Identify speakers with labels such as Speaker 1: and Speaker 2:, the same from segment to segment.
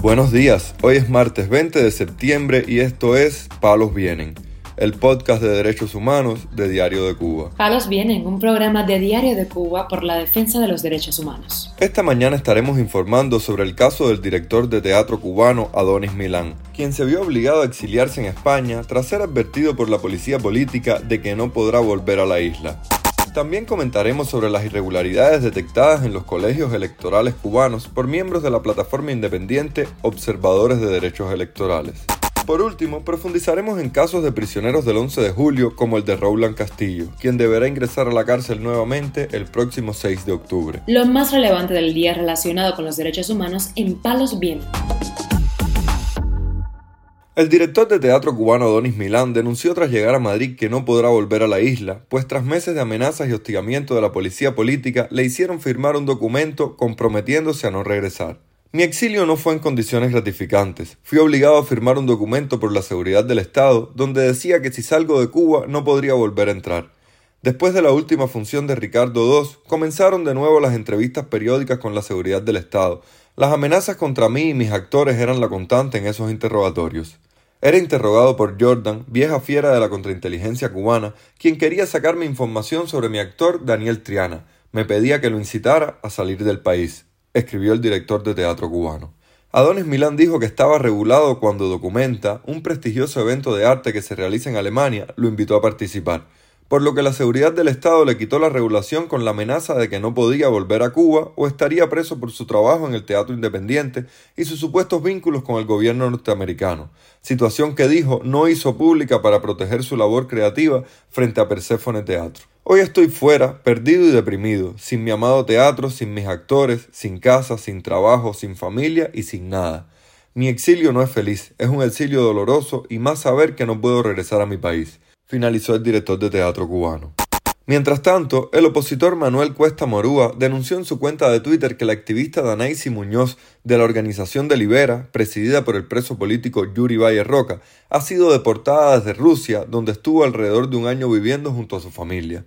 Speaker 1: Buenos días, hoy es martes 20 de septiembre y esto es Palos Vienen, el podcast de derechos humanos de Diario de Cuba.
Speaker 2: Palos Vienen, un programa de Diario de Cuba por la defensa de los derechos humanos.
Speaker 1: Esta mañana estaremos informando sobre el caso del director de teatro cubano Adonis Milán, quien se vio obligado a exiliarse en España tras ser advertido por la policía política de que no podrá volver a la isla. También comentaremos sobre las irregularidades detectadas en los colegios electorales cubanos por miembros de la plataforma independiente Observadores de Derechos Electorales. Por último, profundizaremos en casos de prisioneros del 11 de julio como el de Roland Castillo, quien deberá ingresar a la cárcel nuevamente el próximo 6 de octubre.
Speaker 2: Lo más relevante del día relacionado con los derechos humanos en Palos Bien.
Speaker 1: El director de teatro cubano Donis Milán denunció tras llegar a Madrid que no podrá volver a la isla, pues tras meses de amenazas y hostigamiento de la policía política le hicieron firmar un documento comprometiéndose a no regresar. Mi exilio no fue en condiciones gratificantes. Fui obligado a firmar un documento por la seguridad del Estado donde decía que si salgo de Cuba no podría volver a entrar. Después de la última función de Ricardo II, comenzaron de nuevo las entrevistas periódicas con la seguridad del Estado. Las amenazas contra mí y mis actores eran la constante en esos interrogatorios. Era interrogado por Jordan, vieja fiera de la contrainteligencia cubana, quien quería sacarme información sobre mi actor Daniel Triana. Me pedía que lo incitara a salir del país, escribió el director de teatro cubano. Adonis Milán dijo que estaba regulado cuando Documenta, un prestigioso evento de arte que se realiza en Alemania, lo invitó a participar por lo que la seguridad del Estado le quitó la regulación con la amenaza de que no podía volver a Cuba o estaría preso por su trabajo en el teatro independiente y sus supuestos vínculos con el gobierno norteamericano, situación que dijo no hizo pública para proteger su labor creativa frente a Perséfone Teatro. Hoy estoy fuera, perdido y deprimido, sin mi amado teatro, sin mis actores, sin casa, sin trabajo, sin familia y sin nada. Mi exilio no es feliz, es un exilio doloroso y más saber que no puedo regresar a mi país finalizó el director de teatro cubano. Mientras tanto, el opositor Manuel Cuesta Morúa denunció en su cuenta de Twitter que la activista Danaisi Muñoz de la organización de Libera, presidida por el preso político Yuri Valle Roca, ha sido deportada desde Rusia, donde estuvo alrededor de un año viviendo junto a su familia.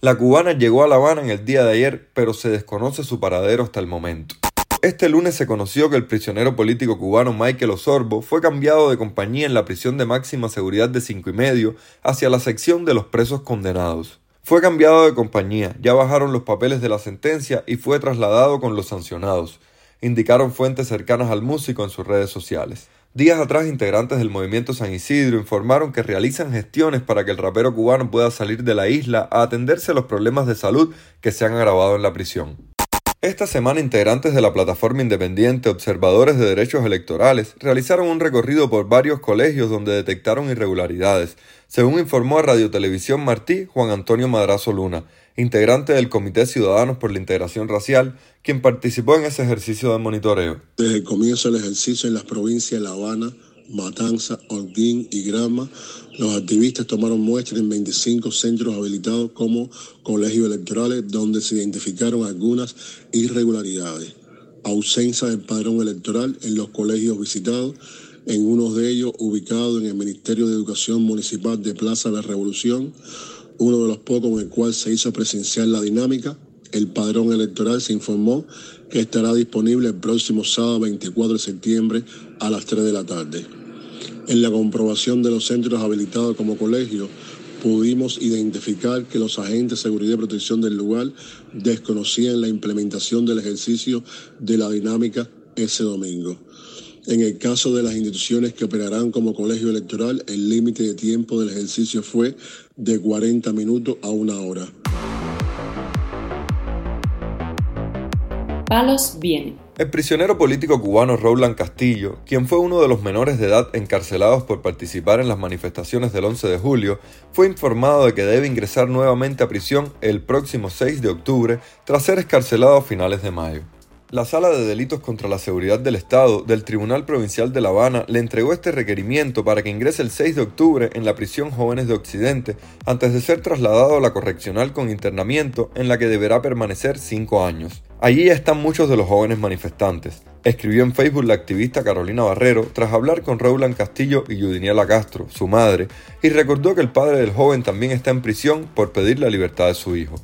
Speaker 1: La cubana llegó a La Habana en el día de ayer, pero se desconoce su paradero hasta el momento. Este lunes se conoció que el prisionero político cubano Michael Osorbo fue cambiado de compañía en la prisión de máxima seguridad de cinco y medio hacia la sección de los presos condenados. Fue cambiado de compañía, ya bajaron los papeles de la sentencia y fue trasladado con los sancionados, indicaron fuentes cercanas al músico en sus redes sociales. Días atrás, integrantes del movimiento San Isidro informaron que realizan gestiones para que el rapero cubano pueda salir de la isla a atenderse a los problemas de salud que se han agravado en la prisión. Esta semana integrantes de la plataforma independiente Observadores de Derechos Electorales realizaron un recorrido por varios colegios donde detectaron irregularidades, según informó a Radio Televisión Martí Juan Antonio Madrazo Luna, integrante del Comité Ciudadanos por la Integración Racial, quien participó en ese ejercicio de monitoreo.
Speaker 3: Desde el comienzo del ejercicio en las provincias de La Habana, Matanza, Holguín y Grama, los activistas tomaron muestras en 25 centros habilitados como colegios electorales donde se identificaron algunas irregularidades. Ausencia del padrón electoral en los colegios visitados, en uno de ellos ubicado en el Ministerio de Educación Municipal de Plaza de la Revolución, uno de los pocos en el cual se hizo presencial la dinámica. El padrón electoral se informó estará disponible el próximo sábado 24 de septiembre a las 3 de la tarde. En la comprobación de los centros habilitados como colegio, pudimos identificar que los agentes de seguridad y protección del lugar desconocían la implementación del ejercicio de la dinámica ese domingo. En el caso de las instituciones que operarán como colegio electoral, el límite de tiempo del ejercicio fue de 40 minutos a una hora.
Speaker 1: El prisionero político cubano Roland Castillo, quien fue uno de los menores de edad encarcelados por participar en las manifestaciones del 11 de julio, fue informado de que debe ingresar nuevamente a prisión el próximo 6 de octubre tras ser escarcelado a finales de mayo. La Sala de Delitos contra la Seguridad del Estado del Tribunal Provincial de La Habana le entregó este requerimiento para que ingrese el 6 de octubre en la prisión Jóvenes de Occidente antes de ser trasladado a la correccional con internamiento en la que deberá permanecer cinco años. Allí están muchos de los jóvenes manifestantes, escribió en Facebook la activista Carolina Barrero tras hablar con Roland Castillo y Yudiniela Castro, su madre, y recordó que el padre del joven también está en prisión por pedir la libertad de su hijo.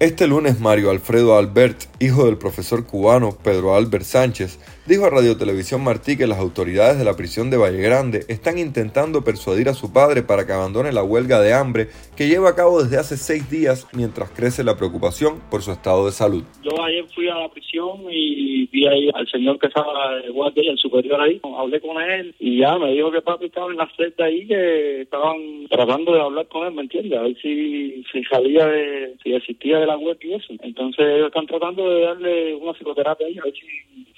Speaker 1: Este lunes Mario Alfredo Albert, hijo del profesor cubano Pedro Albert Sánchez, dijo a Radio Televisión Martí que las autoridades de la prisión de Valle Grande están intentando persuadir a su padre para que abandone la huelga de hambre que lleva a cabo desde hace seis días mientras crece la preocupación por su estado de salud.
Speaker 4: Yo ayer fui a la prisión y vi ahí al señor que estaba de guardia, el superior ahí, hablé con él y ya me dijo que papi estaba en la celda ahí, que estaban tratando de hablar con él, ¿me entiendes? A ver si, salía de, si existía de la huelga y eso. Entonces ellos están tratando de darle una psicoterapia ahí, a ver si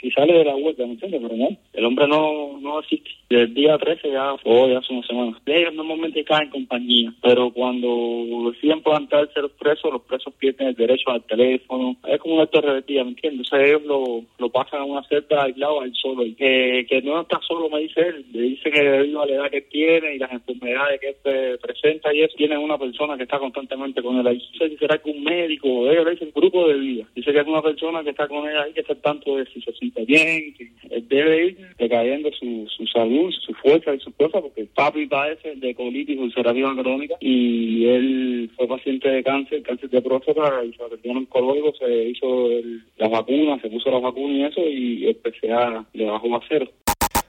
Speaker 4: si sale de la vuelta, ¿me entiendes? Pero no, el hombre no, no existe. Desde el día 13 ya fue, ya hace una semana. Ellos normalmente caen en compañía, pero cuando deciden plantarse ser presos, los presos pierden el derecho al teléfono. Es como un acto de ¿me entiendes? O sea, ellos lo, lo pasan a una celda aislado al solo. Que, que no está solo, me dice él. Le dice que debido a la edad que tiene y las enfermedades que él presenta y eso, tiene una persona que está constantemente con él ahí. No sé si será que un médico, ellos le dicen grupo de vida. Dice que es una persona que está con él ahí, que está tanto de si se siente bien, debe ir decayendo su, su salud, su fuerza y su fuerza, porque papi padece de colitis ulcerativa crónica y él fue paciente de cáncer, cáncer de próstata y se atendió oncólogo, se hizo el, las vacunas, se puso las vacunas y eso y el PCA le bajó a cero.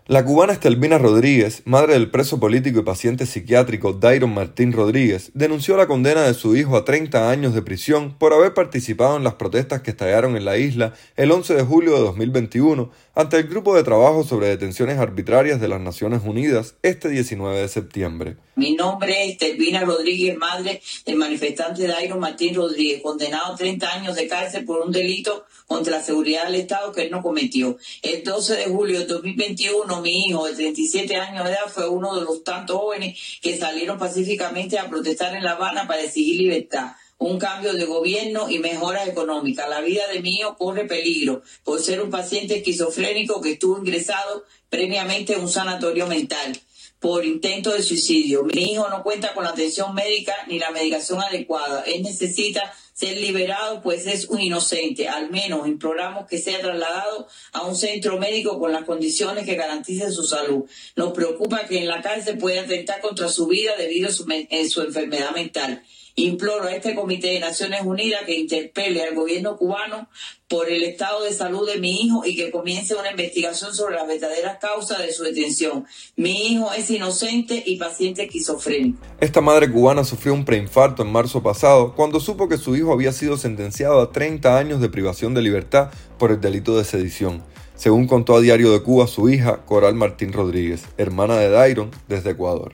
Speaker 1: La cubana Estelvina Rodríguez, madre del preso político y paciente psiquiátrico Dairon Martín Rodríguez, denunció la condena de su hijo a 30 años de prisión por haber participado en las protestas que estallaron en la isla el 11 de julio de 2021 ante el Grupo de Trabajo sobre Detenciones Arbitrarias de las Naciones Unidas este 19 de septiembre.
Speaker 5: Mi nombre es Estelvina Rodríguez, madre del manifestante Dairon Martín Rodríguez, condenado a 30 años de cárcel por un delito contra la seguridad del Estado que él no cometió. El 12 de julio de 2021, mi hijo de 37 años de edad fue uno de los tantos jóvenes que salieron pacíficamente a protestar en La Habana para exigir libertad un cambio de gobierno y mejoras económicas. La vida de mi hijo corre peligro por ser un paciente esquizofrénico que estuvo ingresado previamente en un sanatorio mental por intento de suicidio. Mi hijo no cuenta con la atención médica ni la medicación adecuada. Él necesita ser liberado, pues es un inocente. Al menos imploramos que sea trasladado a un centro médico con las condiciones que garanticen su salud. Nos preocupa que en la cárcel pueda atentar contra su vida debido a su, su enfermedad mental. Imploro a este Comité de Naciones Unidas que interpele al gobierno cubano por el estado de salud de mi hijo y que comience una investigación sobre las verdaderas causas de su detención. Mi hijo es inocente y paciente esquizofrénico.
Speaker 1: Esta madre cubana sufrió un preinfarto en marzo pasado cuando supo que su hijo había sido sentenciado a 30 años de privación de libertad por el delito de sedición. Según contó a Diario de Cuba su hija, Coral Martín Rodríguez, hermana de Dairon, desde Ecuador.